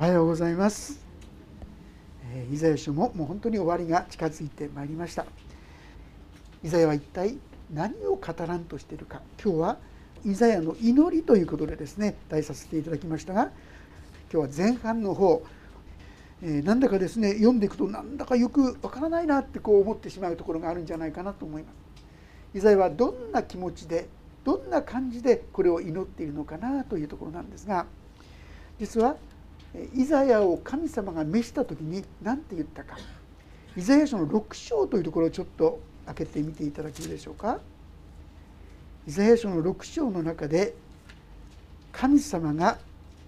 おはようございます、えー、イザヤ書ももう本当に終わりが近づいてまいりました。イザヤは一体何を語らんとしているか。今日はイザヤの祈りということでですね題させていただきましたが今日は前半の方、えー、なんだかですね読んでいくとなんだかよくわからないなってこう思ってしまうところがあるんじゃないかなと思います。イザヤはどんな気持ちでどんな感じでこれを祈っているのかなというところなんですが実はイザヤを神様が召した時に何て言ったか。イザヤ書の6章というところをちょっと開けてみていただけるでしょうか。イザヤ書の6章の中で神様が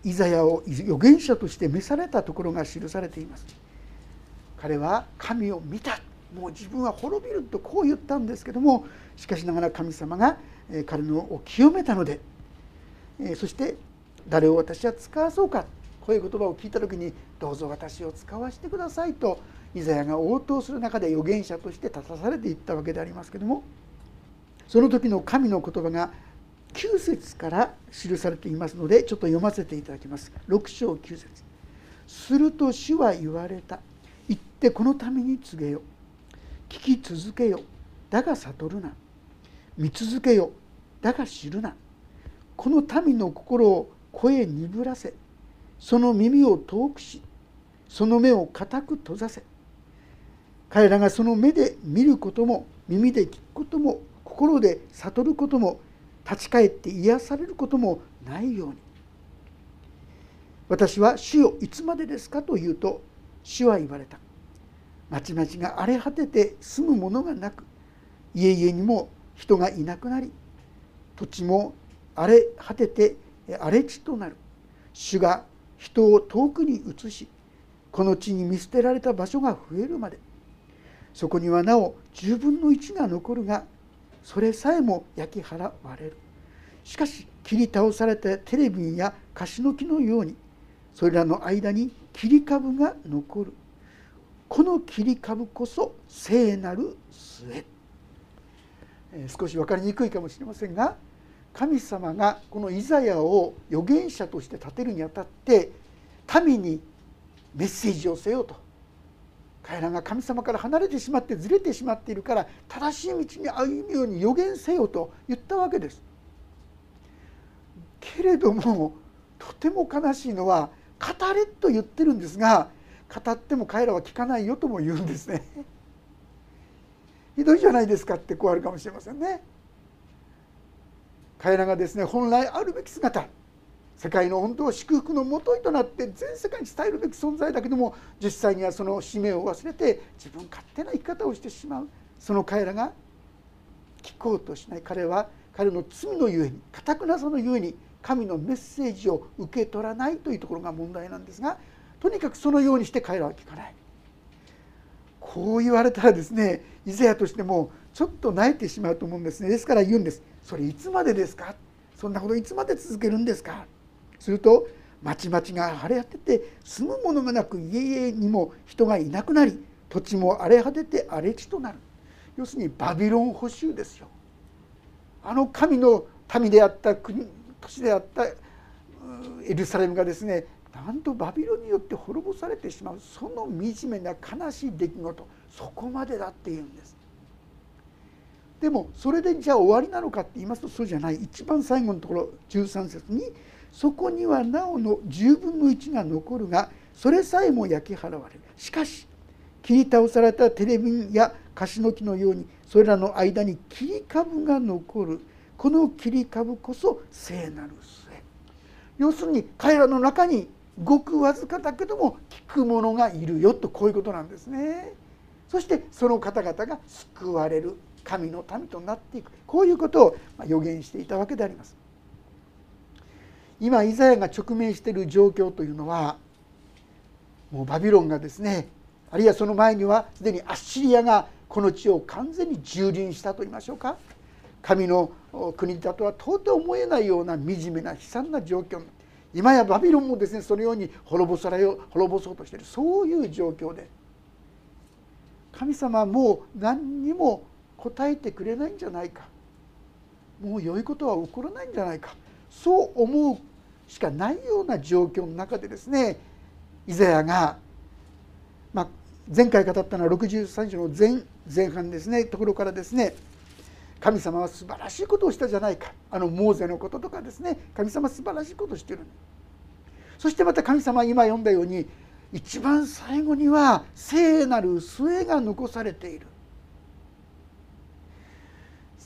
イザヤを預言者として召されたところが記されています。彼は神を見た。もう自分は滅びるとこう言ったんですけどもしかしながら神様が彼のを清めたのでそして誰を私は使わそうか。こういう言葉を聞いた時にどうぞ私を使わせてくださいとイザヤが応答する中で預言者として立たされていったわけでありますけどもその時の神の言葉が9節から記されていますのでちょっと読ませていただきます。6章9節。すると主は言われた。言ってこのために告げよ聞き続けよ。だが悟るな。見続けよ。だが知るな。この民の心を声鈍らせ。その耳を遠くしその目を固く閉ざせ。彼らがその目で見ることも耳で聞くことも心で悟ることも立ち返って癒されることもないように。私は主よいつまでですかと言うと主は言われた。町々が荒れ果てて住むものがなく家々にも人がいなくなり土地も荒れ果てて荒れ地となる。主が人を遠くに移しこの地に見捨てられた場所が増えるまで。そこにはなお10分の1が残るがそれさえも焼き払われる。しかし切り倒されたテレビやカシの木のようにそれらの間に切り株が残る。この切り株こそ聖なる末。少し分かりにくいかもしれませんが神様がこのイザヤを預言者として立てるにあたって民にメッセージをせよと彼らが神様から離れてしまってずれてしまっているから正しい道に歩むように予言せよと言ったわけです。けれどもとても悲しいのは語れと言ってるんですが語っても彼らは聞かないよとも言うんですね。ひどいじゃないですかってこうあるかもしれませんね。彼らがですね本来あるべき姿世界の本当は祝福のもといとなって全世界に伝えるべき存在だけども実際にはその使命を忘れて自分勝手な生き方をしてしまう。その彼らが聞こうとしない。彼は彼の罪のゆえにかたくなさのゆえに神のメッセージを受け取らないというところが問題なんですがとにかくそのようにして彼らは聞かない。こう言われたらですねイザヤとしてもちょっと泣いてしまうと思うんですね。ですから言うんです。それいつまでですか？そんなこといつまで続けるんですか？すると町々が荒れ果てて住むものがなく家々にも人がいなくなり土地も荒れ果てて荒れ地となる。要するにバビロン捕囚ですよ。あの神の民であった国都市であったエルサレムがですねなんとバビロンによって滅ぼされてしまうその惨めな悲しい出来事そこまでだっていうんです。でもそれでじゃあ終わりなのかって言いますとそうじゃない。一番最後のところ13節に「そこにはなおの10分の1が残るがそれさえも焼き払われる」しかし切り倒されたテレビやカシの木のようにそれらの間に切り株が残る。この切り株こそ聖なる末。要するに彼らの中にごくわずかだけども聞く者がいるよとこういうことなんですね。そしてその方々が救われる。神の民となっていく。こういうことを予言していたわけであります。今イザヤが直面している状況というのはもうバビロンがですねあるいはその前にはすでにアッシリアがこの地を完全に蹂躙したと言いましょうか。神の国だとは到底思えないような惨めな悲惨な状況。今やバビロンもですねそのように滅ぼされよ滅ぼそうとしている。そういう状況で。神様はもう何にも答えてくれないんじゃないか。もう良いことは起こらないんじゃないか。そう思うしかないような状況の中でですねイザヤが、まあ、前回語ったのは63章の前前半ですねところからですね神様は素晴らしいことをしたじゃないか。あのモーゼのこととかですね神様素晴らしいことをしてるそしてまた神様は今読んだように一番最後には聖なる末が残されている。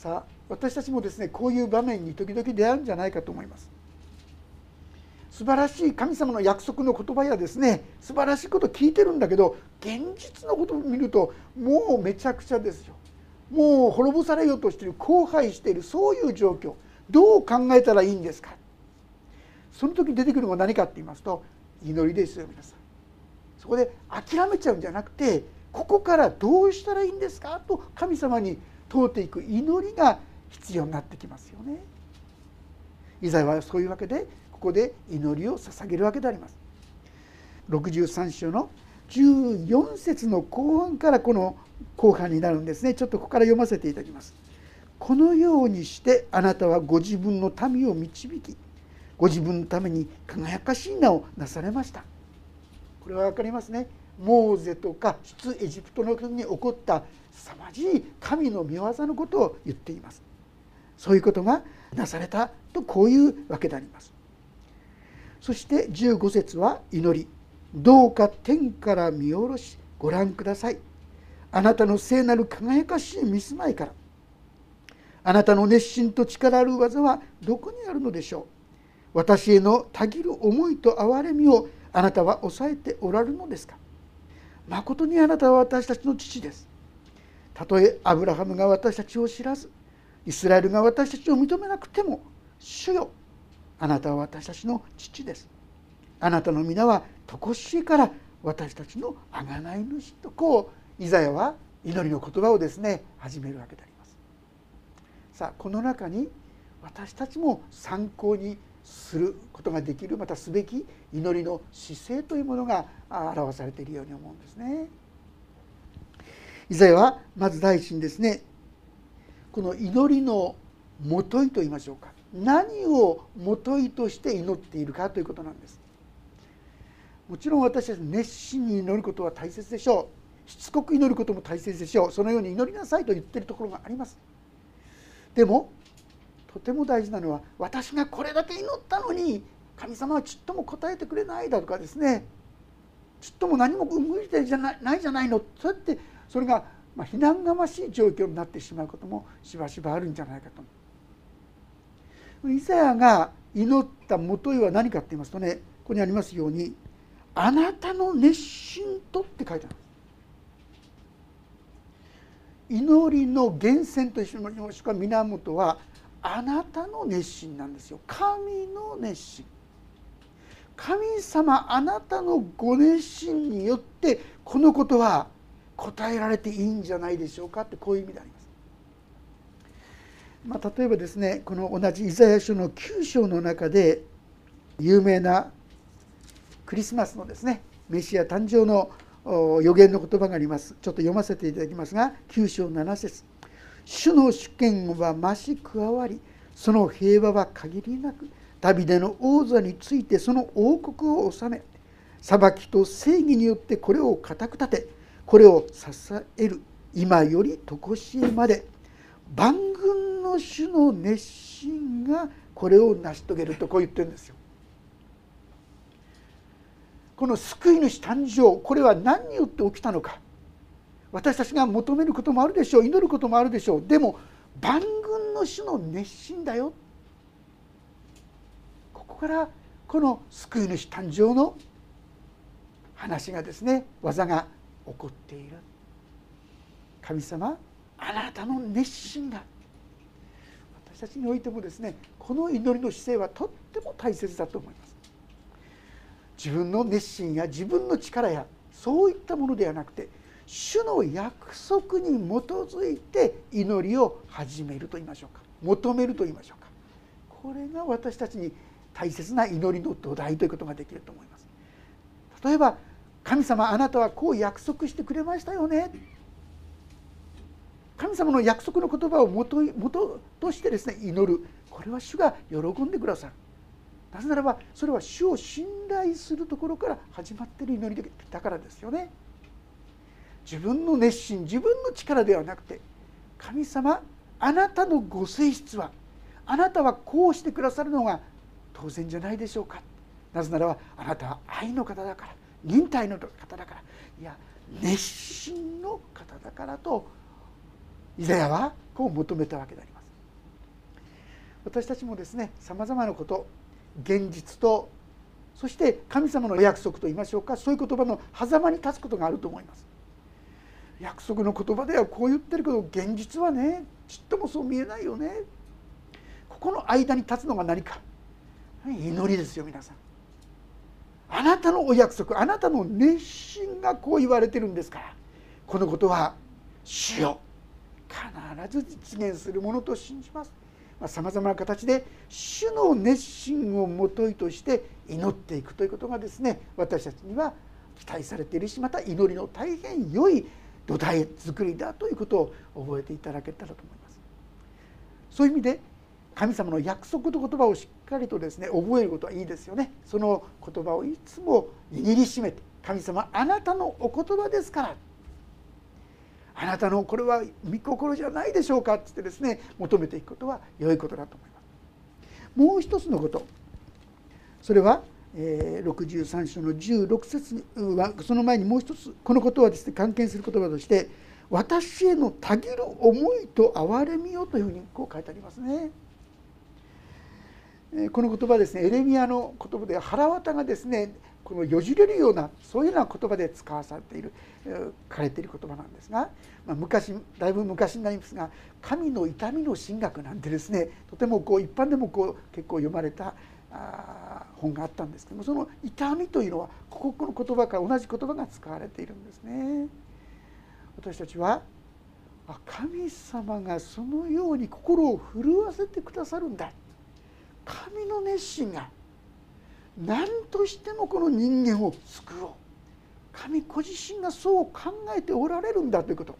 さ私たちもですねこういう場面に時々出会うんじゃないかと思います。素晴らしい神様の約束の言葉やですね素晴らしいこと聞いてるんだけど現実のことを見るともうめちゃくちゃですよ。もう滅ぼされようとしている荒廃しているそういう状況。どう考えたらいいんですか。その時に出てくるのは何かって言いますと祈りですよ皆さん。そこで諦めちゃうんじゃなくてここからどうしたらいいんですかと神様に通っていく祈りが必要になってきますよね。イザヤはそういうわけでここで祈りを捧げるわけであります。63章の14節の後半からこの後半になるんですねちょっとここから読ませていただきます。このようにしてあなたはご自分の民を導きご自分のために輝かしい名をなされました。これは分かりますね。モーゼとか出エジプトの国に起こった凄まじい神の御業のことを言っています。そういうことがなされたとこういうわけであります。そして15節は祈り。どうか天から見下ろしご覧ください。あなたの聖なる輝かしい見住まいから。あなたの熱心と力ある技はどこにあるのでしょう。私へのたぎる思いと憐れみをあなたは抑えておられるのですか。誠にあなたは私たちの父です。たとえアブラハムが私たちを知らずイスラエルが私たちを認めなくても主よあなたは私たちの父ですあなたの皆は常しいから私たちの贖い主とこうイザヤは祈りの言葉をですね始めるわけでありますさあこの中に私たちも参考にすることができるまたすべき祈りの姿勢というものが表されているように思うんですね。イザヤはまず第一にですねこの祈りのもといと言いましょうか。何をもといとして祈っているかということなんです。もちろん私たち熱心に祈ることは大切でしょう。しつこく祈ることも大切でしょう。そのように祈りなさいと言ってるところがあります。でもとても大事なのは私がこれだけ祈ったのに神様はちっとも答えてくれないだとかですね。ちっとも何も動いてじゃないじゃないの。そうやってそれがまあ非難がましい状況になってしまうこともしばしばあるんじゃないかと。イザヤが祈ったもといは何かって言いますとねここにありますように「あなたの熱心と」って書いてある祈りの源泉と一緒もしか源はあなたの熱心なんですよ。神の熱心。神様あなたのご熱心によってこのことは答えられていいんじゃないでしょうかってこういう意味であります。まあ、例えばですねこの同じイザヤ書の9章の中で有名なクリスマスのですねメシア誕生の予言の言葉がありますちょっと読ませていただきますが9章7節主の主権は増し加わりその平和は限りなくダビデの王座についてその王国を治め裁きと正義によってこれを固く立てこれを支える今より常しえまで万軍の主の熱心がこれを成し遂げるとこう言ってるんですよ。この救い主誕生これは何によって起きたのか。私たちが求めることもあるでしょう祈ることもあるでしょう。でも万軍の主の熱心だよ。ここからこの救い主誕生の話がですね技が起っている。神様あなたの熱心が私たちにおいてもですねこの祈りの姿勢はとっても大切だと思います。自分の熱心や自分の力やそういったものではなくて主の約束に基づいて祈りを始めると言いましょうか。求めると言いましょうか。これが私たちに大切な祈りの土台ということができると思います。例えば神様あなたはこう約束してくれましたよね。神様の約束の言葉をもともととしてですね祈る。これは主が喜んでくださる。なぜならばそれは主を信頼するところから始まっている祈りだからですよね。自分の熱心自分の力ではなくて神様あなたのご性質はあなたはこうしてくださるのが当然じゃないでしょうか。なぜならばあなたは愛の方だから。忍耐の方だからいや熱心の方だからとイザヤはこう求めたわけであります。私たちもですねさまざまなこと現実とそして神様の約束と言いましょうかそういう言葉の狭間に立つことがあると思います。約束の言葉ではこう言ってるけど現実はねちっともそう見えないよね。ここの間に立つのが何か。祈りですよ皆さん。あなたのお約束あなたの熱心がこう言われてるんですからこのことは主よ必ず実現するものと信じますさまざ、まな形で主の熱心をもといとして祈っていくということがですね私たちには期待されているしまた祈りの大変良い土台作りだということを覚えていただけたらと思います。そういう意味で神様の約束と言葉をしっかりとですね覚えることはいいですよね。その言葉をいつも握りしめて神様あなたのお言葉ですから。あなたのこれは御心じゃないでしょうかっつってですね求めていくことは良いことだと思います。もう一つのこと。それは63章の16節はその前にもう一つこのことはですね関係する言葉として「私へのたぎる思いと憐れみよ」というふうにこう書いてありますね。この言葉ですねエレミアの言葉で腹渡がですねこのよじれるようなそういうような言葉で使わされている書かれている言葉なんですが、まあ、昔だいぶ昔になりますが「神の痛みの神学」なんてですねとてもこう一般でもこう結構読まれた本があったんですけどもその痛みというのはここの言葉から同じ言葉が使われているんですね。私たちは神様がそのように心を震わせてくださるんだ神の熱心が何としてもこの人間を救おう。神ご自身がそう考えておられるんだということ。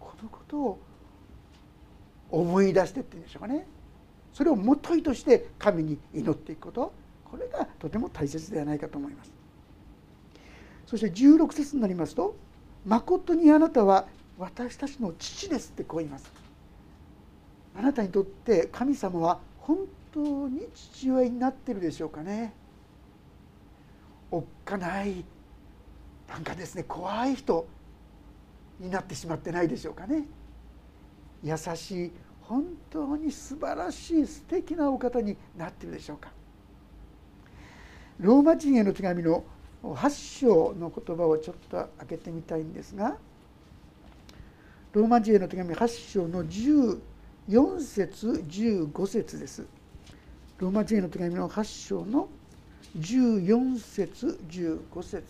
このことを思い出してっていうんでしょうかね。それをもといとして神に祈っていくこと。これがとても大切ではないかと思います。そして16節になりますと「まことにあなたは私たちの父です」ってこう言います。あなたにとって神様は本当に父親になってるでしょうかね。おっかないなんかですね怖い人になってしまってないでしょうかね。優しい本当に素晴らしい素敵なお方になってるでしょうか。ローマ人への手紙の8章の言葉をちょっと開けてみたいんですがローマ人への手紙8章の14節15節です。ローマ人への手紙の8章の14節15節。よ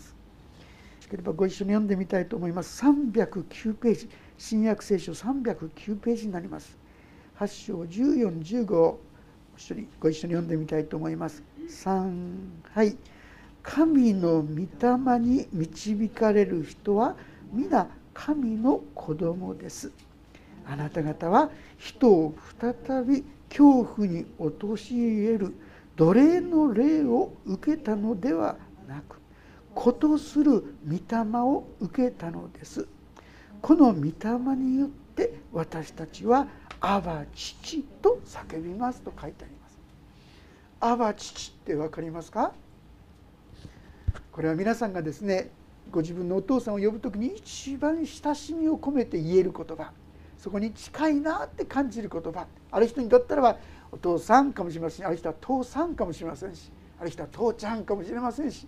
ければご一緒に読んでみたいと思います。309ページ。新約聖書309ページになります。8章1415一緒にご一緒に読んでみたいと思います。3はい。神の御霊に導かれる人は皆神の子供です。あなた方は人を再び恐怖に陥れる奴隷の霊を受けたのではなく子とする御霊を受けたのです。この御霊によって私たちは「アバ父」と叫びますと書いてあります。アバ父って分かりますか？これは皆さんがですねご自分のお父さんを呼ぶ時に一番親しみを込めて言える言葉。そこに近いなって感じる言葉ある人にとったらばお父さんかもしれませんしある人は父さんかもしれませんしある人は父ちゃんかもしれませんし。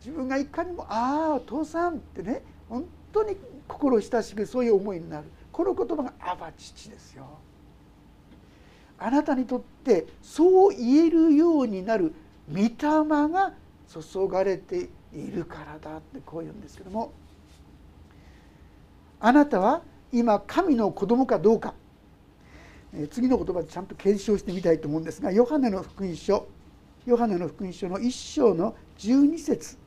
自分がいかにも「ああお父さん」ってね本当に心親しくそういう思いになる。この言葉が「アバ父」ですよ。あなたにとってそう言えるようになる御霊が注がれているからだってこう言うんですけども。あなたは今神の子供かどうか。次の言葉でちゃんと検証してみたいと思うんですがヨハネの福音書ヨハネの福音書の1章の12節。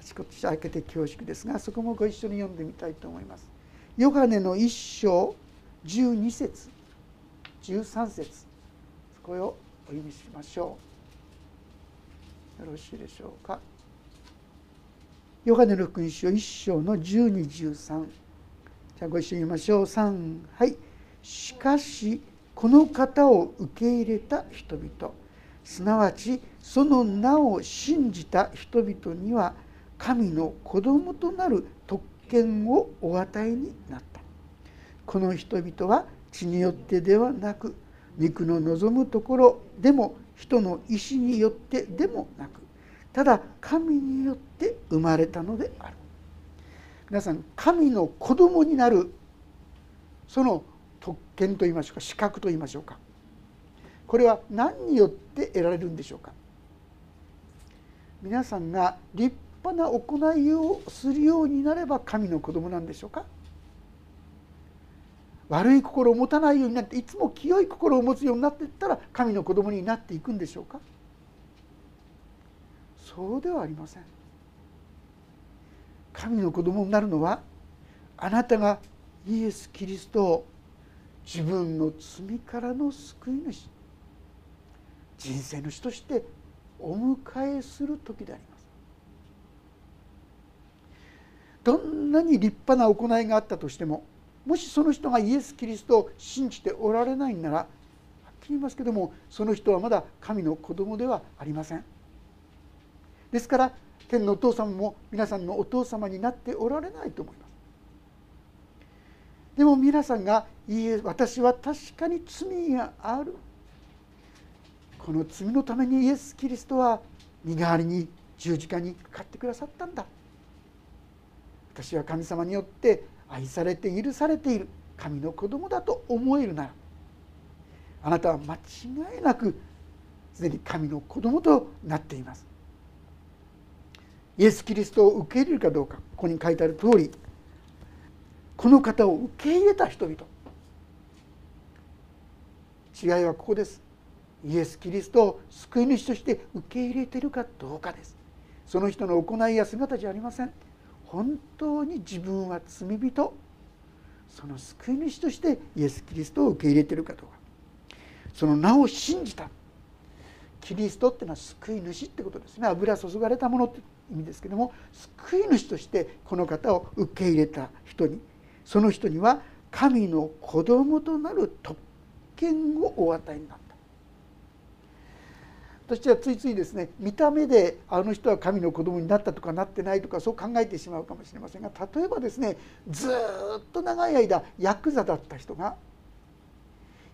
あちこち開けて恐縮ですがそこもご一緒に読んでみたいと思います。ヨハネの1章12節13節。そこをお読みしましょう。よろしいでしょうか。ヨハネの福音書1章の1213ゃあご一緒に言いましょう。3はい。しかしこの方を受け入れた人々。すなわちその名を信じた人々には神の子供となる特権をお与えになった。この人々は血によってではなく肉の望むところでも人の意志によってでもなくただ神によって生まれたのである。皆さん神の子供になるその特権といいましょうか資格といいましょうか。これは何によって得られるんでしょうか。皆さんが立派な行いをするようになれば神の子供なんでしょうか。悪い心を持たないようになっていつも清い心を持つようになっていったら神の子供になっていくんでしょうか。そうではありません。神の子供になるのはあなたがイエス・キリストを自分の罪からの救い主人生の主としてお迎えする時であります。どんなに立派な行いがあったとしてももしその人がイエス・キリストを信じておられないならはっきり言いますけどもその人はまだ神の子供ではありません。ですから天のお父様も皆さんのお父様になっておられないと思います。でも皆さんが「いいえ私は確かに罪がある」この罪のためにイエス・キリストは身代わりに十字架にかかってくださったんだ。私は神様によって愛されて許されている。神の子供だと思えるなら。あなたは間違いなくすでに神の子供となっています。イエス・キリストを受け入れるかどうかここに書いてある通りこの方を受け入れた人々。違いはここです。イエス・キリストを救い主として受け入れてるかどうかです。その人の行いや姿じゃありません。本当に自分は罪人。その救い主としてイエス・キリストを受け入れてるかどうか。その名を信じた。キリストっていうのは救い主ってことですね。油注がれたものって。意味ですけども救い主としてこの方を受け入れた人にその人には神の子供となる特権をお与えになった私はついついですね見た目であの人は神の子供になったとかなってないとかそう考えてしまうかもしれませんが例えばですねずっと長い間ヤクザだった人が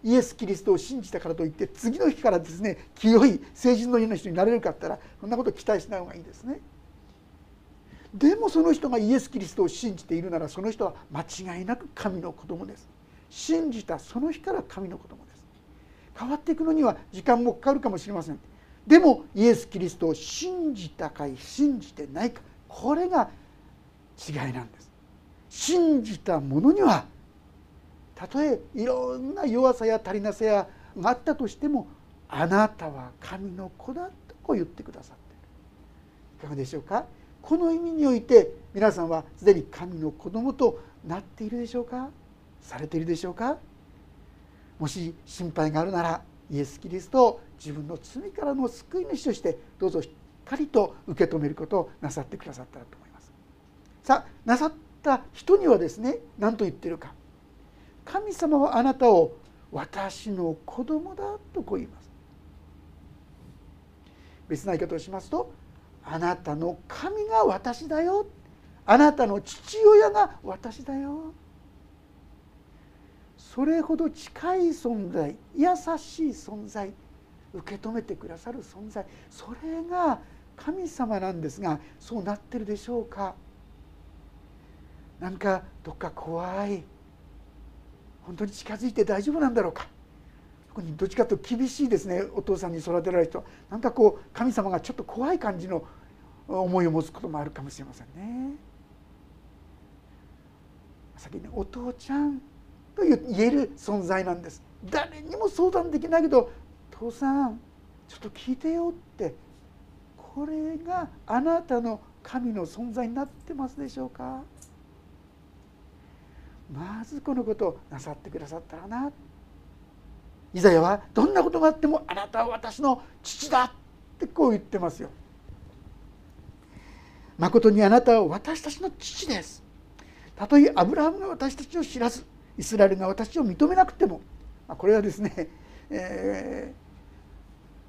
イエス・キリストを信じたからといって次の日からですね清い成人のような人になれるかったらそんなこと期待しない方がいいですね。でもその人がイエス・キリストを信じているならその人は間違いなく神の子供です。信じたその日から神の子供です。変わっていくのには時間もかかるかもしれません。でもイエス・キリストを信じたかい信じてないかこれが違いなんです信じた者にはたとえいろんな弱さや足りなさやがあったとしてもあなたは神の子だとこう言ってくださっているいかがでしょうか？この意味において皆さんはすでに神の子供となっているでしょうか？されているでしょうか？もし心配があるならイエス・キリストを自分の罪からの救い主としてどうぞしっかりと受け止めることをなさってくださったらと思います。さあなさった人にはですね何と言ってるか神様はあなたを私の子供だとこう言います。別な言い方をしますとあなたの神が私だよ。あなたの父親が私だよ。それほど近い存在優しい存在受け止めてくださる存在それが神様なんですがそうなってるでしょうか。なんかどっか怖い本当に近づいて大丈夫なんだろうか。特にどっちかというと厳しいですねお父さんに育てられる人。なんかこう神様がちょっと怖い感じの思いを持つこともあるかもしれませんね。先にお父ちゃんと言える存在なんです。誰にも相談できないけど父さんちょっと聞いてよってこれがあなたの神の存在になってますでしょうか？まずこのことをなさってくださったらな。イザヤはどんなことがあってもあなたは私の父だってこう言ってますよ。誠にあなたは私たちの父ですたとえアブラハムが私たちを知らずイスラエルが私を認めなくてもまこれはですね、え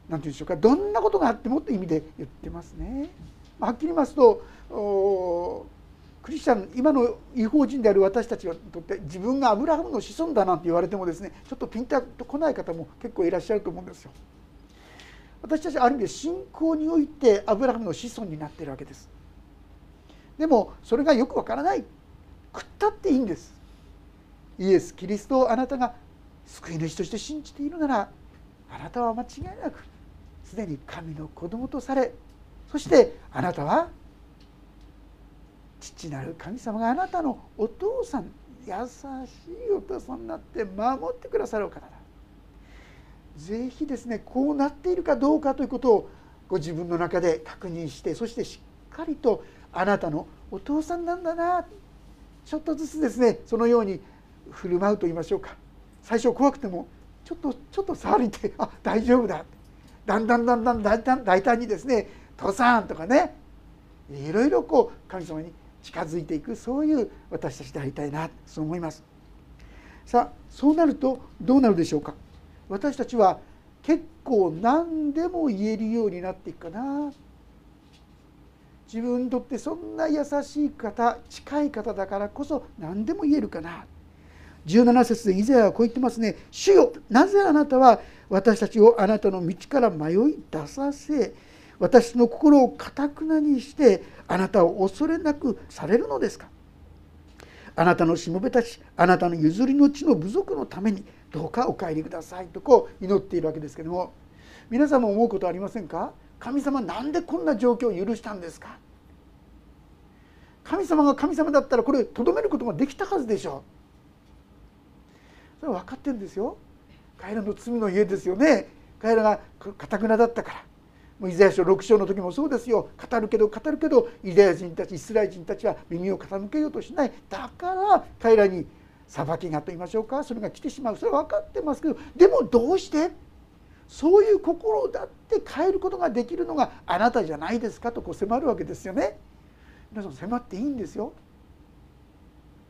ー、なんて言うんでしょうかどんなことがあってもという意味で言ってますね。まはっきり言いますとクリスチャン今の違法人である私たちにとって自分がアブラハムの子孫だなんて言われてもですねちょっとピンとこない方も結構いらっしゃると思うんですよ。私たちはある意味で信仰においてアブラハムの子孫になっているわけです。でもそれがよくわからない食ったっていいんです。イエス・キリストをあなたが救い主として信じているならあなたは間違いなくすでに神の子供とされそしてあなたは父なる神様があなたのお父さん優しいお父さんになって守ってくださるお方だぜひですねこうなっているかどうかということをご自分の中で確認してそしてしっかりとあなたのお父さんなんだな。ちょっとずつですねそのように振る舞うと言いましょうか。最初怖くてもちょっとちょっと触りてあ大丈夫だ。だんだんだんだん大胆大胆にですね「父さん」とかね。いろいろこう神様に近づいていくそういう私たちでありたいなそう思います。さあそうなるとどうなるでしょうか。私たちは結構何でも言えるようになっていくかな。自分にとってそんな優しい方近い方だからこそ何でも言えるかな。17節で以前はこう言ってますね「主よなぜあなたは私たちをあなたの道から迷い出させ私の心をかたくなにしてあなたを恐れなくされるのですか。あなたのしもべたちあなたの譲りの地の部族のためにどうかお帰りくださいとこう祈っているわけですけども。皆さんも思うことありませんか？神様なんでこんな状況を許したんですか？神様が神様だったらこれとどめることができたはずでしょう。それは分かってるんですよ。彼らの罪の家ですよね。彼らがかたくなだったから。もうイザヤ書6章の時もそうですよ。語るけど語るけどユダヤ人たちイスラエル人たちは耳を傾けようとしない。だから彼らに裁きがと言いましょうか。それが来てしまう。それは分かってますけどでもどうして？そういう心だって変えることができるのがあなたじゃないですかとこう迫るわけですよね。皆さん迫っていいんですよ。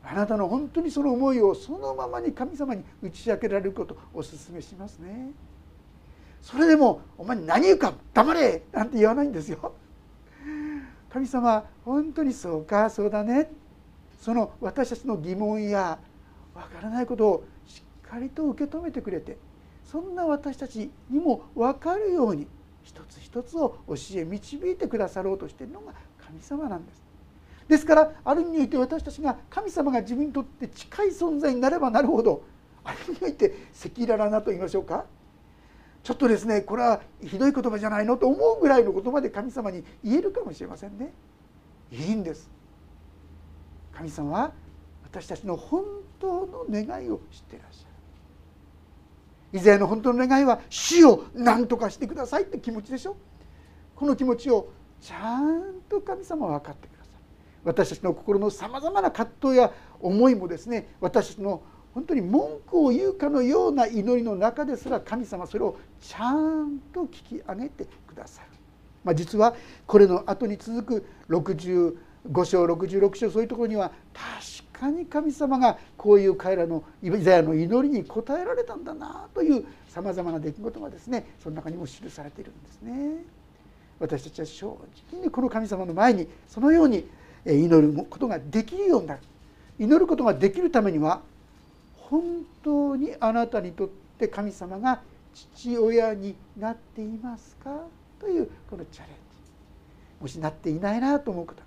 あなたの本当にその思いをそのままに神様に打ち明けられることをお勧めしますね。それでも「お前何言うか黙れ!」なんて言わないんですよ。神様本当にそうかそうだねその私たちの疑問やわからないことをしっかりと受け止めてくれてそんな私たちにも分かるように一つ一つを教え導いてくださろうとしているのが神様なんです。ですからある意味において私たちが神様が自分にとって近い存在になればなるほどある意味において赤裸々なと言いましょうかちょっとですねこれはひどい言葉じゃないのと思うぐらいの言葉で神様に言えるかもしれませんね。いいんです。神様は私たちの本当の願いを知っていらっしゃる。以前の本当の願いは死を何とかしてくださいって気持ちでしょ？この気持ちをちゃんと神様は分かってください。私たちの心のさまざまな葛藤や思いもですね私たちの本当に文句を言うかのような祈りの中ですら神様それをちゃんと聞き上げてくださる、まあ、実はこれの後に続く5章66章そういうところには確かに神様がこういう彼らのイザヤの祈りに応えられたんだなというさまざまな出来事がですねその中にも記されているんですね。私たちは正直にこの神様の前にそのように祈ることができるようになる祈ることができるためには本当にあなたにとって神様が父親になっていますかというこのチャレンジもしなっていないなと思う方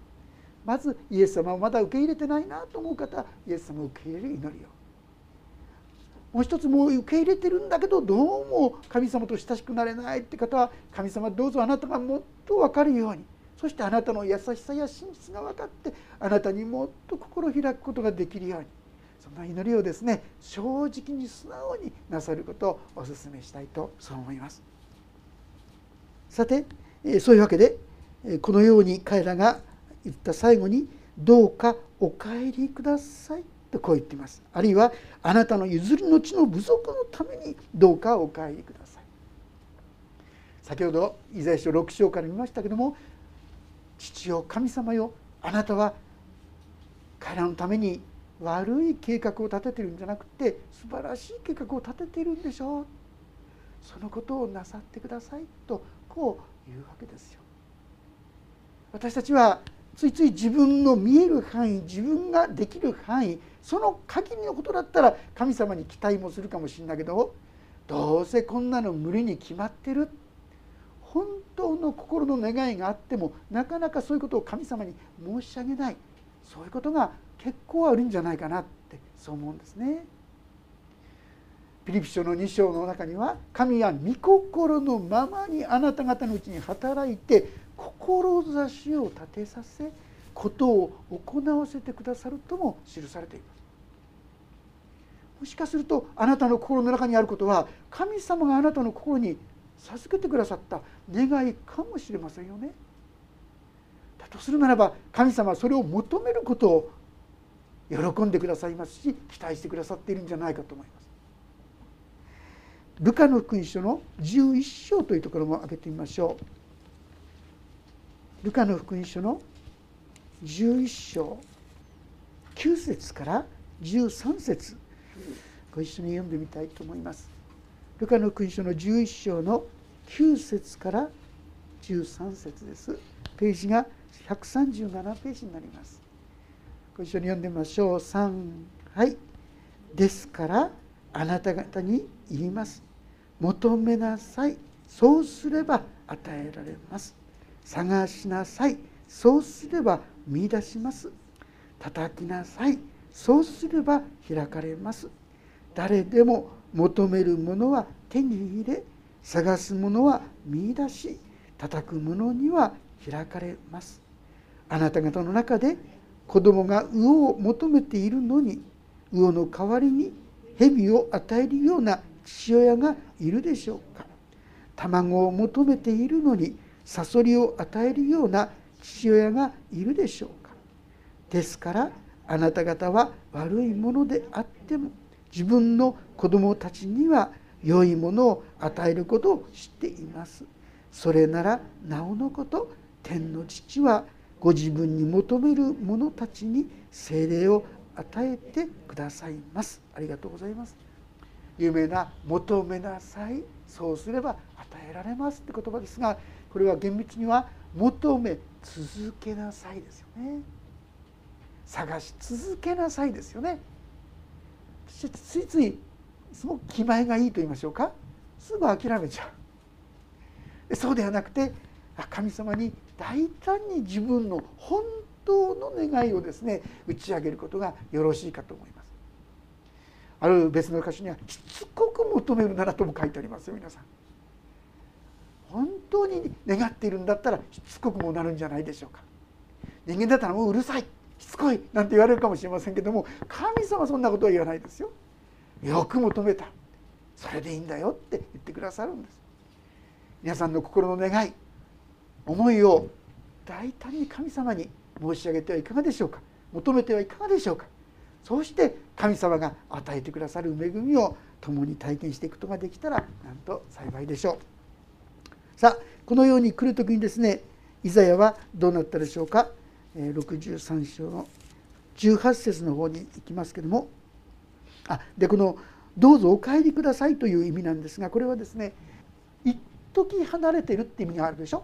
まずイエス様をまだ受け入れてないなと思う方イエス様を受け入れる祈りを。もう一つもう受け入れてるんだけどどうも神様と親しくなれないって方は神様どうぞあなたがもっと分かるように。そしてあなたの優しさや真実が分かってあなたにもっと心を開くことができるように。そんな祈りをですね正直に素直になさることをお勧めしたいとそう思います。さてそういうわけでこのように彼らが言った最後に「どうかお帰りください」とこう言っています。あるいは「あなたの譲りの地の部族のためにどうかお帰りください」先ほどイザヤ書6章から見ましたけども父よ神様よあなたは彼らのために悪い計画を立ててるんじゃなくて素晴らしい計画を立てているんでしょう。そのことをなさってくださいとこう言うわけですよ。私たちはついつい自分の見える範囲自分ができる範囲その限りのことだったら神様に期待もするかもしれないけどどうせこんなの無理に決まってる本当の心の願いがあってもなかなかそういうことを神様に申し上げないそういうことが結構あるんじゃないかなってそう思うんですね。ピリピ書の2章の中には神は御心のままにあなた方のうちに働いて志を立てさせことを行わせてくださるとも記されています。もしかするとあなたの心の中にあることは神様があなたの心に授けてくださった願いかもしれませんよね。だとするならば神様はそれを求めることを喜んでくださいますし期待してくださっているんじゃないかと思います。ルカの福音書の11章というところも挙げてみましょう。ルカの福音書の11章9節から13節。ご一緒に読んでみたいと思います。ルカの福音書の11章の9節から13節です。ページが137ページになります。ご一緒に読んでみましょう。3はい。ですからあなた方に言います。求めなさい。そうすれば与えられます。探しなさい。そうすれば見出します。叩きなさい。そうすれば開かれます。誰でも求めるものは手に入れ。探すものは見出し。叩くものには開かれます。あなた方の中で子供が魚を求めているのに魚の代わりに蛇を与えるような父親がいるでしょうか。卵を求めているのにサソリを与えるような父親がいるでしょうか。ですからあなた方は悪いものであっても自分の子供たちには良いものを与えることを知っています。それならなおのこと天の父はご自分に求める者たちに精霊を与えてくださいます。ありがとうございます。有名な「求めなさい。そうすれば与えられます」って言葉ですがこれは厳密には「求め続けなさい」ですよね。探し続けなさいですよね。ついついすごく気前がいいと言いましょうか。すぐ諦めちゃう。そうではなくて神様に大胆に自分の本当の願いをですね打ち上げることがよろしいかと思います。ある別の箇所にはしつこく求めるならとも書いてありますよ皆さん。本当に願っているんだったらしつこくもなるんじゃないでしょうか。人間だったらもううるさいしつこいなんて言われるかもしれませんけども神様はそんなことは言わないですよ。よく求めた。それでいいんだよって言ってくださるんです。皆さんの心の願い思いを大胆に神様に申し上げてはいかがでしょうか。求めてはいかがでしょうか。そうして神様が与えてくださる恵みを共に体験していくことができたらなんと幸いでしょう。さあこのように来る時にですねイザヤはどうなったでしょうか？63章の18節の方に行きますけども。あでこの「どうぞお帰りください」という意味なんですがこれはですね一時離れてるって意味があるでしょ？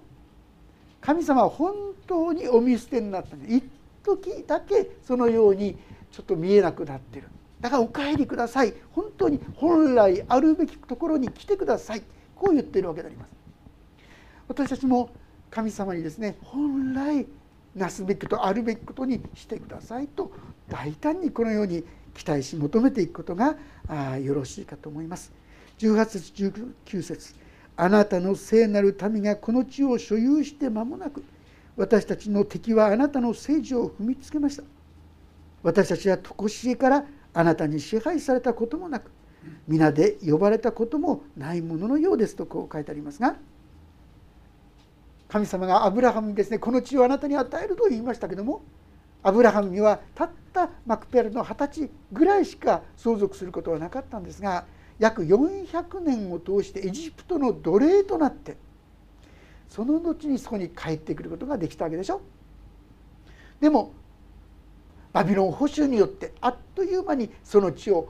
神様は本当にお見捨てになったんで一時だけそのようにちょっと見えなくなってる。だからお帰りください。本当に本来あるべきところに来てください。こう言ってるわけであります。私たちも神様にですね本来なすべきことあるべきことにしてくださいと大胆にこのように期待し求めていくことがよろしいかと思います。18節19節あなたの聖なる民がこの地を所有して間もなく私たちの敵はあなたの聖女を踏みつけました。私たちは常しえからあなたに支配されたこともなく皆で呼ばれたこともないもののようですとこう書いてありますが神様がアブラハムにですねこの地をあなたに与えると言いましたけどもアブラハムにはたったマクペルの二十歳ぐらいしか相続することはなかったんですが約400年を通してエジプトの奴隷となってその後にそこに帰ってくることができたわけでしょ。でもバビロン保守によってあっという間にその地を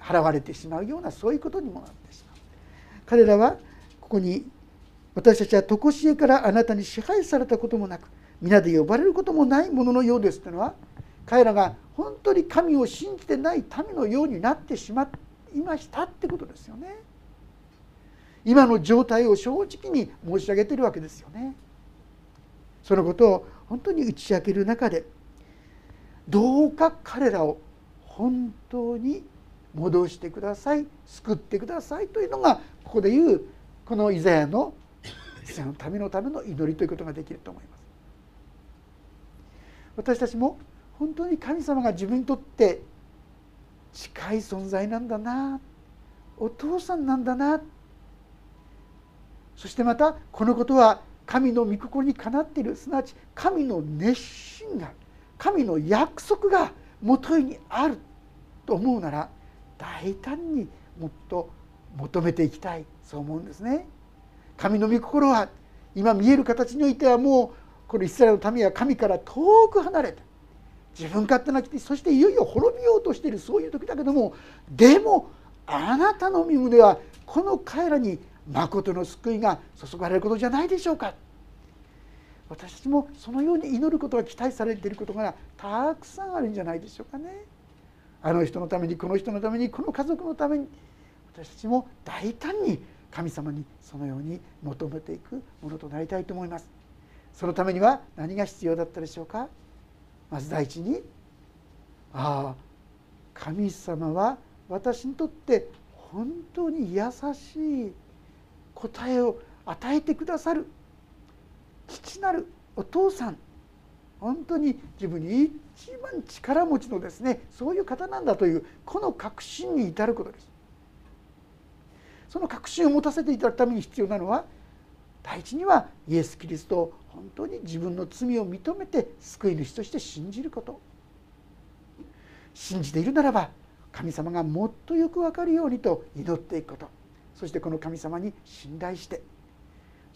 払われてしまうようなそういうことにもなってしまう。彼らはここに私たちは常しえからあなたに支配されたこともなく皆で呼ばれることもないもののようですというのは彼らが本当に神を信じてない民のようになってしまいましたってことですよね。今の状態を正直に申し上げているわけですよね。そのことを本当に打ち明ける中でどうか彼らを本当に戻してください救ってくださいというのがここで言うこのイザヤのイザヤのためのための祈りということができると思います。私たちも本当に神様が自分にとって近い存在なんだなお父さんなんだなそしてまたこのことは神の御心にかなっているすなわち神の熱心が神の約束がもとにあると思うなら大胆にもっと求めていきたいそう思うんですね。神の御心は今見える形においてはもうこのイスラエルの民は神から遠く離れて自分勝手なきてそしていよいよ滅びようとしているそういう時だけどもでもあなたの身胸はこの彼らに誠の救いが注がれることじゃないでしょうか私たちもそのように祈ることが期待されていることがたくさんあるんじゃないでしょうかね。あの人のためにこの人のためにこの家族のために私たちも大胆に神様にそのように求めていくものとなりたいと思います。そのためには何が必要だったでしょうか？まず第一にああ神様は私にとって本当に優しい答えを与えてくださる父なるお父さん本当に自分に一番力持ちのですねそういう方なんだというこの確信に至ることですその確信を持たせていただくために必要なのは第一にはイエス・キリストを本当に自分の罪を認めて救い主として信じること。信じているならば神様がもっとよく分かるようにと祈っていくこと。そしてこの神様に信頼して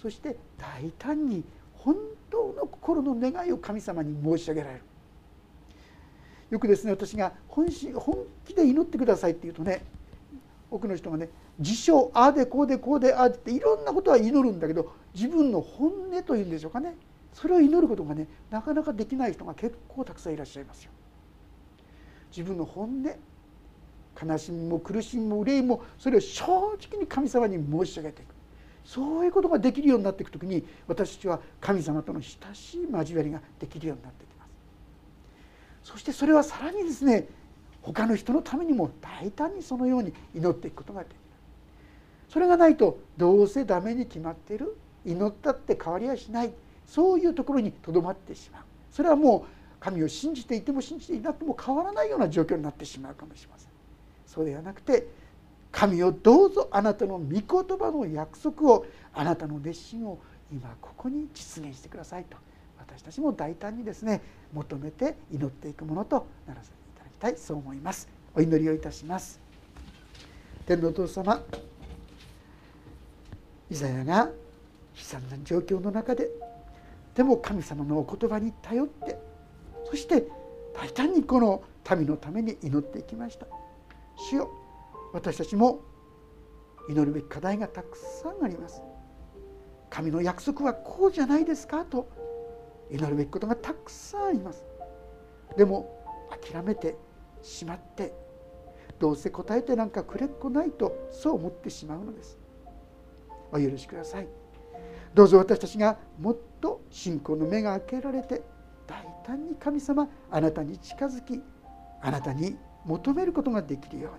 そして大胆に本当の心の願いを神様に申し上げられる。よくですね私が本心本気で祈ってくださいって言うとね多くの人がね自称あでこうでこうでああっていろんなことは祈るんだけど自分の本音というんでしょうかね。それを祈ることがねなかなかできない人が結構たくさんいらっしゃいますよ。自分の本音悲しみも苦しみも憂いもそれを正直に神様に申し上げていく。そういうことができるようになっていく時に私たちは神様との親しい交わりができるようになってきます。そしてそれはさらにですね他の人のためにも大胆にそのように祈っていくことができる。それがないとどうせダメに決まっている。祈ったって変わりはしない。そういうところにとどまってしまう。それはもう神を信じていても信じていなくても変わらないような状況になってしまうかもしれません。そうではなくて神をどうぞあなたの御言葉の約束をあなたの熱心を今ここに実現してくださいと私たちも大胆にですね求めて祈っていくものとならせきたいそう思います。お祈りをいたします。天皇お父様イザヤが悲惨な状況の中ででも神様のお言葉に頼ってそして大胆にこの民のために祈っていきました。主よ私たちも祈るべき課題がたくさんあります。神の約束はこうじゃないですかと祈るべきことがたくさんあります。でも諦めてしまってどうせ答えてなんかくれっこないとそう思ってしまうのです。お許しください。どうぞ私たちがもっと信仰の目が開けられて大胆に神様あなたに近づきあなたに求めることができるように。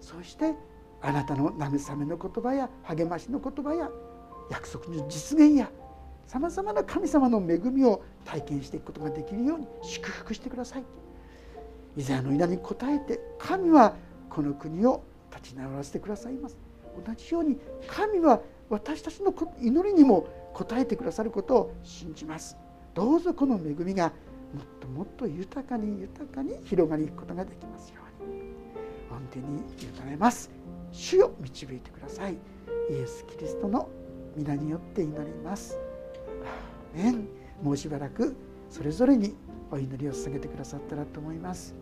そしてあなたの慰めの言葉や励ましの言葉や約束の実現やさまざまな神様の恵みを体験していくことができるように祝福してください。イザヤの稲に応えて神はこの国を立ち直らせてくださいます。同じように神は私たちの祈りにも応えてくださることを信じます。どうぞこの恵みがもっともっと豊かに豊かに広がりいくことができますように御手に委ねます。主よ導いてください。イエス・キリストの皆によって祈ります。もうしばらくそれぞれにお祈りを捧げてくださったらと思います。